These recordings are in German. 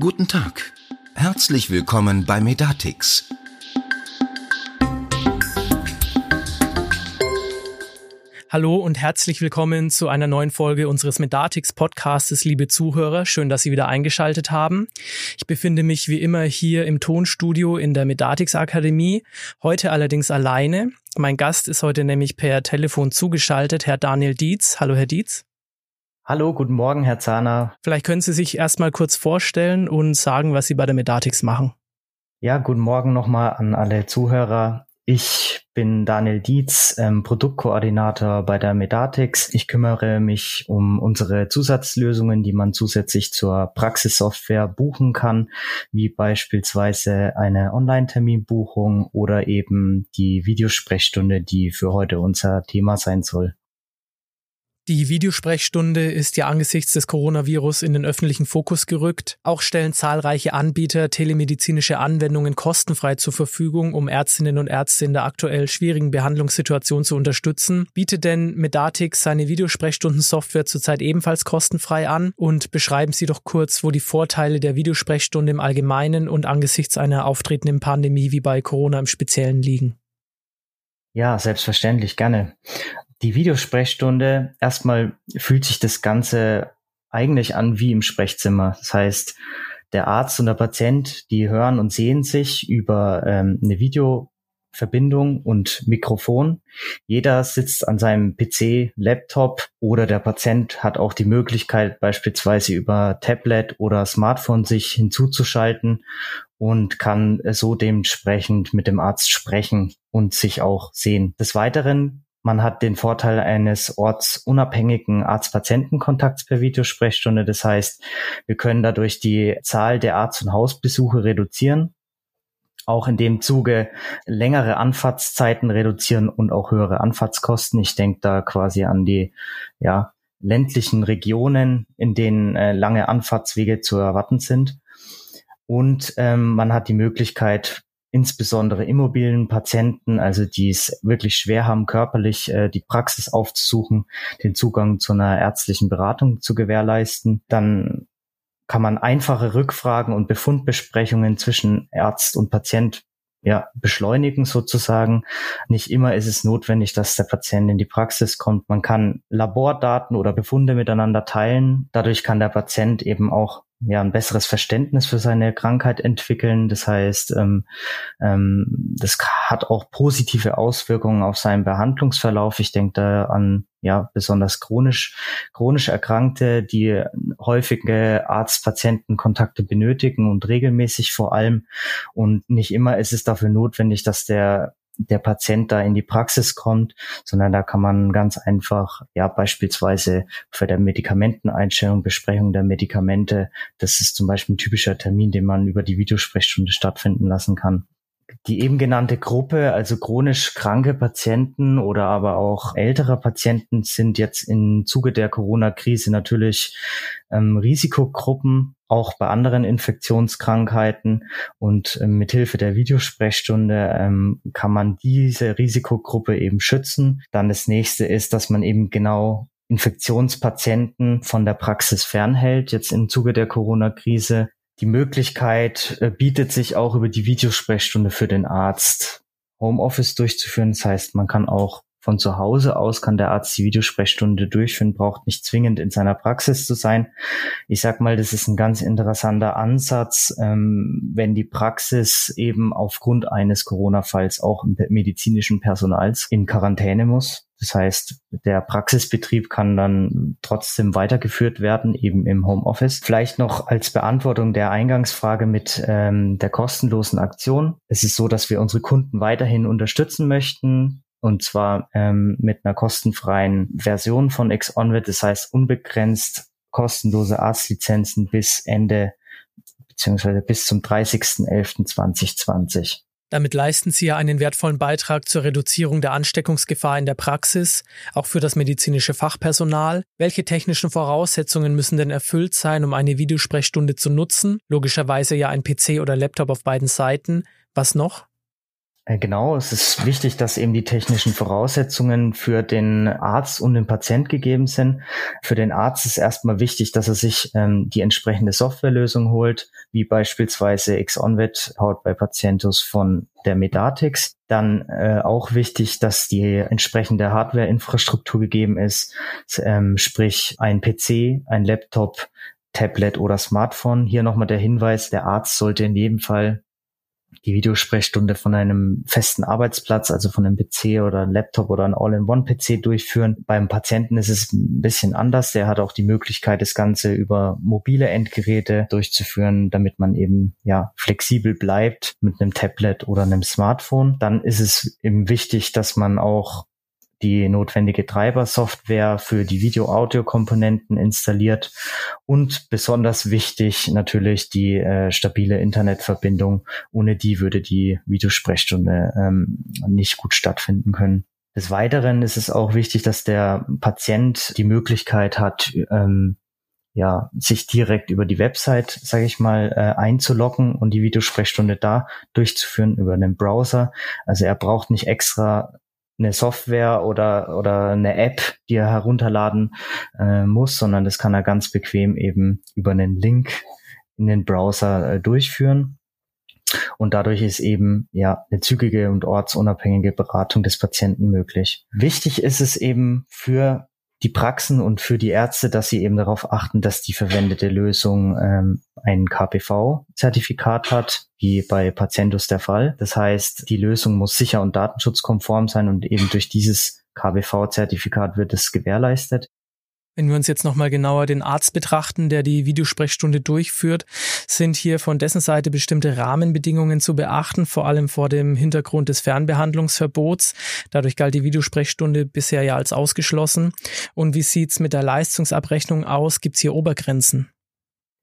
Guten Tag. Herzlich willkommen bei Medatix. Hallo und herzlich willkommen zu einer neuen Folge unseres Medatix Podcastes, liebe Zuhörer. Schön, dass Sie wieder eingeschaltet haben. Ich befinde mich wie immer hier im Tonstudio in der Medatix Akademie, heute allerdings alleine. Mein Gast ist heute nämlich per Telefon zugeschaltet, Herr Daniel Dietz. Hallo, Herr Dietz. Hallo, guten Morgen, Herr Zahner. Vielleicht können Sie sich erstmal kurz vorstellen und sagen, was Sie bei der Medatix machen. Ja, guten Morgen nochmal an alle Zuhörer. Ich bin Daniel Dietz, ähm, Produktkoordinator bei der Medatix. Ich kümmere mich um unsere Zusatzlösungen, die man zusätzlich zur Praxissoftware buchen kann, wie beispielsweise eine Online-Terminbuchung oder eben die Videosprechstunde, die für heute unser Thema sein soll. Die Videosprechstunde ist ja angesichts des Coronavirus in den öffentlichen Fokus gerückt. Auch stellen zahlreiche Anbieter telemedizinische Anwendungen kostenfrei zur Verfügung, um Ärztinnen und Ärzte in der aktuell schwierigen Behandlungssituation zu unterstützen. Bietet denn Medatix seine Videosprechstunden-Software zurzeit ebenfalls kostenfrei an? Und beschreiben Sie doch kurz, wo die Vorteile der Videosprechstunde im Allgemeinen und angesichts einer auftretenden Pandemie wie bei Corona im Speziellen liegen. Ja, selbstverständlich, gerne die Videosprechstunde, erstmal fühlt sich das Ganze eigentlich an wie im Sprechzimmer. Das heißt, der Arzt und der Patient, die hören und sehen sich über ähm, eine Videoverbindung und Mikrofon. Jeder sitzt an seinem PC, Laptop oder der Patient hat auch die Möglichkeit, beispielsweise über Tablet oder Smartphone sich hinzuzuschalten und kann so dementsprechend mit dem Arzt sprechen und sich auch sehen. Des Weiteren man hat den Vorteil eines ortsunabhängigen Arzt-Patienten-Kontakts per Videosprechstunde. Das heißt, wir können dadurch die Zahl der Arzt- und Hausbesuche reduzieren, auch in dem Zuge längere Anfahrtszeiten reduzieren und auch höhere Anfahrtskosten. Ich denke da quasi an die ja, ländlichen Regionen, in denen äh, lange Anfahrtswege zu erwarten sind. Und ähm, man hat die Möglichkeit, insbesondere immobilen Patienten, also die es wirklich schwer haben, körperlich äh, die Praxis aufzusuchen, den Zugang zu einer ärztlichen Beratung zu gewährleisten. Dann kann man einfache Rückfragen und Befundbesprechungen zwischen Arzt und Patient ja, beschleunigen sozusagen. Nicht immer ist es notwendig, dass der Patient in die Praxis kommt. Man kann Labordaten oder Befunde miteinander teilen. Dadurch kann der Patient eben auch ja ein besseres Verständnis für seine Krankheit entwickeln. Das heißt, ähm, ähm, das hat auch positive Auswirkungen auf seinen Behandlungsverlauf. Ich denke da an ja besonders chronisch chronisch Erkrankte, die häufige Arzt-Patienten-Kontakte benötigen und regelmäßig vor allem. Und nicht immer ist es dafür notwendig, dass der der Patient da in die Praxis kommt, sondern da kann man ganz einfach, ja, beispielsweise für der Medikamenteneinstellung, Besprechung der Medikamente, das ist zum Beispiel ein typischer Termin, den man über die Videosprechstunde stattfinden lassen kann. Die eben genannte Gruppe, also chronisch kranke Patienten oder aber auch ältere Patienten sind jetzt im Zuge der Corona-Krise natürlich ähm, Risikogruppen, auch bei anderen Infektionskrankheiten. Und ähm, mithilfe der Videosprechstunde ähm, kann man diese Risikogruppe eben schützen. Dann das nächste ist, dass man eben genau Infektionspatienten von der Praxis fernhält, jetzt im Zuge der Corona-Krise. Die Möglichkeit äh, bietet sich auch über die Videosprechstunde für den Arzt Homeoffice durchzuführen. Das heißt, man kann auch von zu Hause aus kann der Arzt die Videosprechstunde durchführen, braucht nicht zwingend in seiner Praxis zu sein. Ich sag mal, das ist ein ganz interessanter Ansatz, ähm, wenn die Praxis eben aufgrund eines Corona-Falls auch medizinischen Personals in Quarantäne muss. Das heißt, der Praxisbetrieb kann dann trotzdem weitergeführt werden, eben im Homeoffice. Vielleicht noch als Beantwortung der Eingangsfrage mit ähm, der kostenlosen Aktion. Es ist so, dass wir unsere Kunden weiterhin unterstützen möchten. Und zwar ähm, mit einer kostenfreien Version von XOnwit, das heißt unbegrenzt kostenlose Arztlizenzen bis Ende beziehungsweise bis zum 30.11.2020. Damit leisten Sie ja einen wertvollen Beitrag zur Reduzierung der Ansteckungsgefahr in der Praxis, auch für das medizinische Fachpersonal. Welche technischen Voraussetzungen müssen denn erfüllt sein, um eine Videosprechstunde zu nutzen? Logischerweise ja ein PC oder Laptop auf beiden Seiten. Was noch? Äh, genau, es ist wichtig, dass eben die technischen Voraussetzungen für den Arzt und den Patient gegeben sind. Für den Arzt ist erstmal wichtig, dass er sich ähm, die entsprechende Softwarelösung holt, wie beispielsweise XOnvet powered by Patientus von der Medatix. Dann äh, auch wichtig, dass die entsprechende Hardware-Infrastruktur gegeben ist, ähm, sprich ein PC, ein Laptop, Tablet oder Smartphone. Hier nochmal der Hinweis, der Arzt sollte in jedem Fall die Videosprechstunde von einem festen Arbeitsplatz, also von einem PC oder einem Laptop oder einem All-in-One-PC durchführen. Beim Patienten ist es ein bisschen anders. Der hat auch die Möglichkeit, das Ganze über mobile Endgeräte durchzuführen, damit man eben ja flexibel bleibt mit einem Tablet oder einem Smartphone. Dann ist es eben wichtig, dass man auch die notwendige Treibersoftware für die Video-Audio-Komponenten installiert und besonders wichtig natürlich die äh, stabile Internetverbindung. Ohne die würde die Videosprechstunde ähm, nicht gut stattfinden können. Des Weiteren ist es auch wichtig, dass der Patient die Möglichkeit hat, ähm, ja, sich direkt über die Website, sage ich mal, äh, einzuloggen und die Videosprechstunde da durchzuführen über einen Browser. Also er braucht nicht extra eine Software oder, oder eine App, die er herunterladen äh, muss, sondern das kann er ganz bequem eben über einen Link in den Browser äh, durchführen. Und dadurch ist eben ja eine zügige und ortsunabhängige Beratung des Patienten möglich. Wichtig ist es eben für die Praxen und für die Ärzte, dass sie eben darauf achten, dass die verwendete Lösung ähm, ein KPV-Zertifikat hat, wie bei Patientus der Fall. Das heißt, die Lösung muss sicher und datenschutzkonform sein und eben durch dieses KBV-Zertifikat wird es gewährleistet. Wenn wir uns jetzt nochmal genauer den Arzt betrachten, der die Videosprechstunde durchführt, sind hier von dessen Seite bestimmte Rahmenbedingungen zu beachten, vor allem vor dem Hintergrund des Fernbehandlungsverbots. Dadurch galt die Videosprechstunde bisher ja als ausgeschlossen. Und wie sieht's mit der Leistungsabrechnung aus? Gibt's hier Obergrenzen?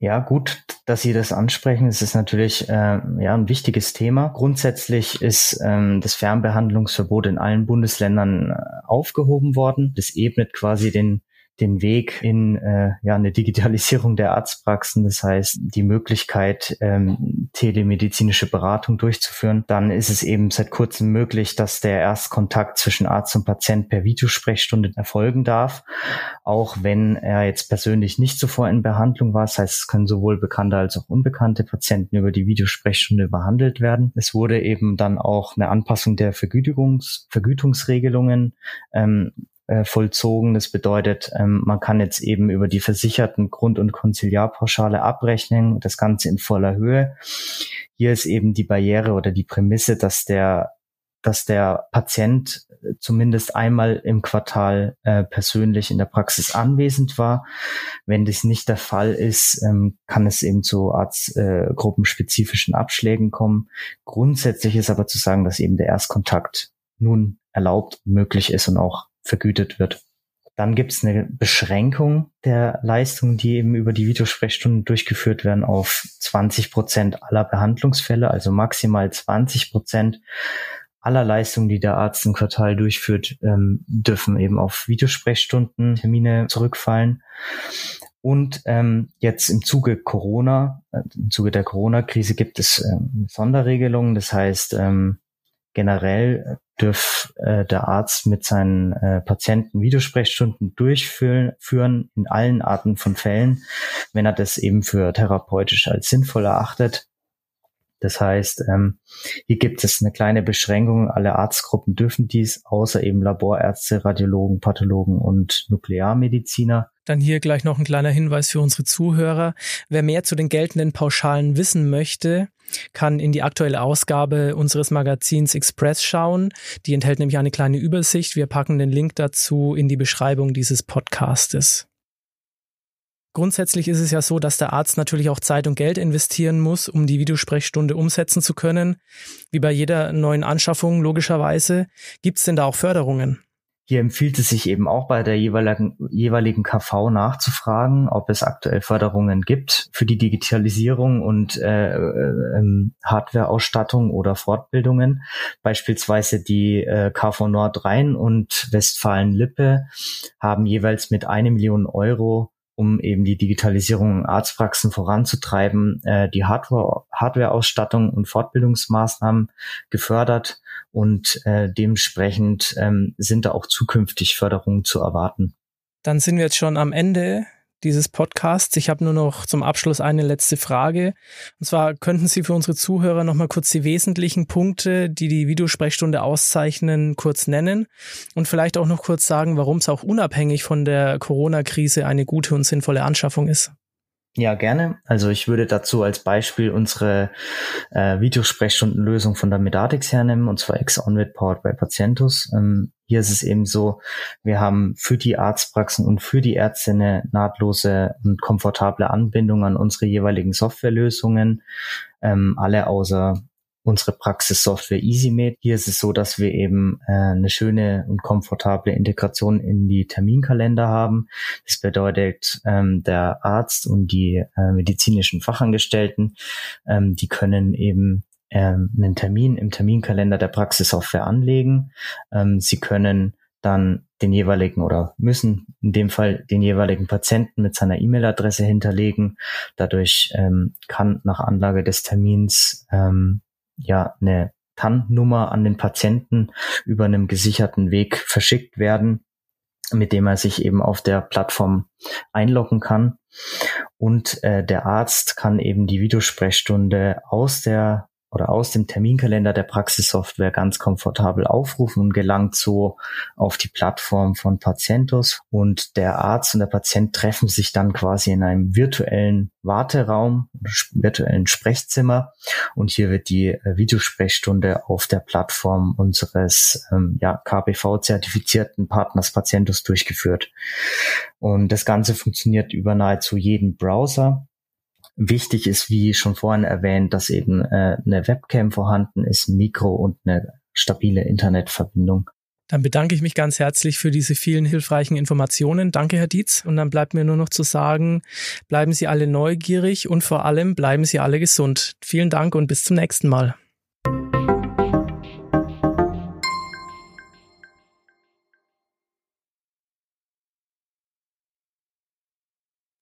Ja, gut, dass Sie das ansprechen. Es ist natürlich äh, ja ein wichtiges Thema. Grundsätzlich ist ähm, das Fernbehandlungsverbot in allen Bundesländern äh, aufgehoben worden. Das ebnet quasi den den Weg in äh, ja eine Digitalisierung der Arztpraxen, das heißt die Möglichkeit ähm, telemedizinische Beratung durchzuführen, dann ist es eben seit kurzem möglich, dass der Erstkontakt zwischen Arzt und Patient per Videosprechstunde erfolgen darf, auch wenn er jetzt persönlich nicht zuvor in Behandlung war. Das heißt, es können sowohl bekannte als auch unbekannte Patienten über die Videosprechstunde behandelt werden. Es wurde eben dann auch eine Anpassung der Vergütungs Vergütungsregelungen ähm, äh, vollzogen. Das bedeutet, ähm, man kann jetzt eben über die versicherten Grund- und Konziliarpauschale abrechnen, das Ganze in voller Höhe. Hier ist eben die Barriere oder die Prämisse, dass der dass der Patient zumindest einmal im Quartal äh, persönlich in der Praxis anwesend war. Wenn das nicht der Fall ist, ähm, kann es eben zu arztgruppenspezifischen äh, Abschlägen kommen. Grundsätzlich ist aber zu sagen, dass eben der Erstkontakt nun erlaubt, möglich ist und auch vergütet wird. Dann gibt es eine Beschränkung der Leistungen, die eben über die Videosprechstunden durchgeführt werden, auf 20 Prozent aller Behandlungsfälle, also maximal 20 Prozent aller Leistungen, die der Arzt im Quartal durchführt, ähm, dürfen eben auf Videosprechstunden Termine zurückfallen. Und ähm, jetzt im Zuge Corona, äh, im Zuge der Corona-Krise gibt es ähm, Sonderregelungen. Das heißt, ähm, generell dürf äh, der Arzt mit seinen äh, Patienten Videosprechstunden durchführen in allen Arten von Fällen, wenn er das eben für therapeutisch als sinnvoll erachtet. Das heißt, ähm, hier gibt es eine kleine Beschränkung. Alle Arztgruppen dürfen dies, außer eben Laborärzte, Radiologen, Pathologen und Nuklearmediziner. Dann hier gleich noch ein kleiner Hinweis für unsere Zuhörer. Wer mehr zu den geltenden Pauschalen wissen möchte, kann in die aktuelle Ausgabe unseres Magazins Express schauen. Die enthält nämlich eine kleine Übersicht. Wir packen den Link dazu in die Beschreibung dieses Podcastes. Grundsätzlich ist es ja so, dass der Arzt natürlich auch Zeit und Geld investieren muss, um die Videosprechstunde umsetzen zu können. Wie bei jeder neuen Anschaffung logischerweise. Gibt es denn da auch Förderungen? Hier empfiehlt es sich eben auch bei der jeweiligen, jeweiligen KV nachzufragen, ob es aktuell Förderungen gibt für die Digitalisierung und äh, äh, ähm, Hardwareausstattung oder Fortbildungen. Beispielsweise die äh, KV Nordrhein und Westfalen-Lippe haben jeweils mit eine Million Euro um eben die Digitalisierung in Arztpraxen voranzutreiben, äh, die Hardware, Hardware-Ausstattung und Fortbildungsmaßnahmen gefördert und äh, dementsprechend ähm, sind da auch zukünftig Förderungen zu erwarten. Dann sind wir jetzt schon am Ende dieses Podcasts. Ich habe nur noch zum Abschluss eine letzte Frage. Und zwar könnten Sie für unsere Zuhörer noch mal kurz die wesentlichen Punkte, die die Videosprechstunde auszeichnen, kurz nennen und vielleicht auch noch kurz sagen, warum es auch unabhängig von der Corona-Krise eine gute und sinnvolle Anschaffung ist. Ja, gerne. Also ich würde dazu als Beispiel unsere äh, Videosprechstundenlösung von der Medatix hernehmen, und zwar X-OnWit Powered by Patientus. Ähm, hier ist es eben so, wir haben für die Arztpraxen und für die Ärzte eine nahtlose und komfortable Anbindung an unsere jeweiligen Softwarelösungen. Ähm, alle außer unsere Praxissoftware EasyMate. Hier ist es so, dass wir eben äh, eine schöne und komfortable Integration in die Terminkalender haben. Das bedeutet, ähm, der Arzt und die äh, medizinischen Fachangestellten, ähm, die können eben ähm, einen Termin im Terminkalender der Praxissoftware anlegen. Ähm, sie können dann den jeweiligen oder müssen in dem Fall den jeweiligen Patienten mit seiner E-Mail-Adresse hinterlegen. Dadurch ähm, kann nach Anlage des Termins ähm, ja eine TAN-Nummer an den Patienten über einem gesicherten Weg verschickt werden, mit dem er sich eben auf der Plattform einloggen kann. Und äh, der Arzt kann eben die Videosprechstunde aus der oder aus dem Terminkalender der Praxissoftware ganz komfortabel aufrufen und gelangt so auf die Plattform von Patientus. Und der Arzt und der Patient treffen sich dann quasi in einem virtuellen Warteraum, virtuellen Sprechzimmer. Und hier wird die äh, Videosprechstunde auf der Plattform unseres ähm, ja, KBV-zertifizierten Partners Patientus durchgeführt. Und das Ganze funktioniert über nahezu jeden Browser. Wichtig ist, wie schon vorhin erwähnt, dass eben äh, eine Webcam vorhanden ist, ein Mikro und eine stabile Internetverbindung. Dann bedanke ich mich ganz herzlich für diese vielen hilfreichen Informationen. Danke, Herr Dietz. Und dann bleibt mir nur noch zu sagen, bleiben Sie alle neugierig und vor allem bleiben Sie alle gesund. Vielen Dank und bis zum nächsten Mal.